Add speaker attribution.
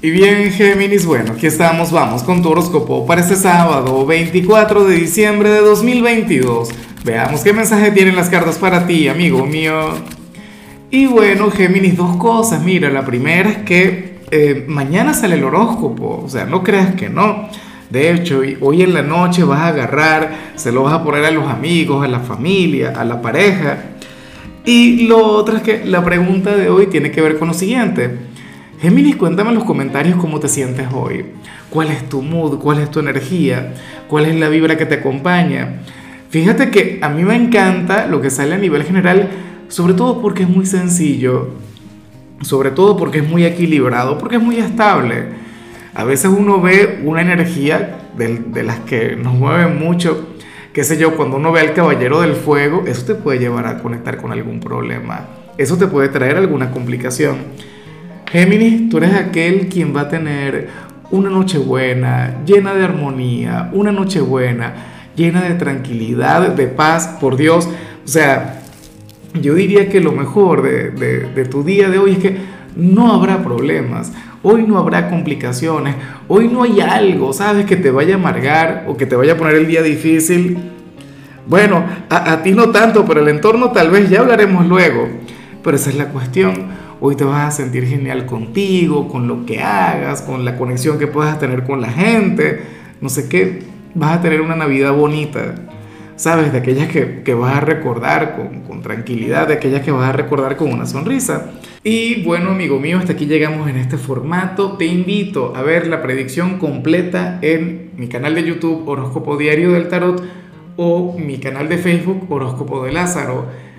Speaker 1: Y bien, Géminis, bueno, aquí estamos, vamos con tu horóscopo para este sábado, 24 de diciembre de 2022. Veamos qué mensaje tienen las cartas para ti, amigo mío. Y bueno, Géminis, dos cosas. Mira, la primera es que eh, mañana sale el horóscopo, o sea, no creas que no. De hecho, hoy en la noche vas a agarrar, se lo vas a poner a los amigos, a la familia, a la pareja. Y lo otro es que la pregunta de hoy tiene que ver con lo siguiente. Géminis, cuéntame en los comentarios cómo te sientes hoy. ¿Cuál es tu mood? ¿Cuál es tu energía? ¿Cuál es la vibra que te acompaña? Fíjate que a mí me encanta lo que sale a nivel general, sobre todo porque es muy sencillo, sobre todo porque es muy equilibrado, porque es muy estable. A veces uno ve una energía de, de las que nos mueve mucho, qué sé yo, cuando uno ve al caballero del fuego, eso te puede llevar a conectar con algún problema, eso te puede traer alguna complicación. Géminis, tú eres aquel quien va a tener una noche buena, llena de armonía, una noche buena, llena de tranquilidad, de paz, por Dios. O sea, yo diría que lo mejor de, tu día de hoy es que no habrá problemas, hoy no habrá complicaciones, hoy no hay algo, ¿sabes? Que te vaya a amargar o que te vaya a poner el día difícil. Bueno, a, a ti no tanto, pero el entorno tal vez ya hablaremos luego. Pero esa es la cuestión Hoy te vas a sentir genial contigo, con lo que hagas, con la conexión que puedas tener con la gente, no sé qué. Vas a tener una Navidad bonita, ¿sabes? De aquellas que, que vas a recordar con, con, tranquilidad, de aquellas que vas a recordar con una sonrisa. Y bueno, amigo mío, hasta aquí llegamos en este formato. Te invito a ver la predicción completa en mi canal de YouTube Horóscopo Diario del Tarot o mi canal de Facebook Horóscopo de Lázaro.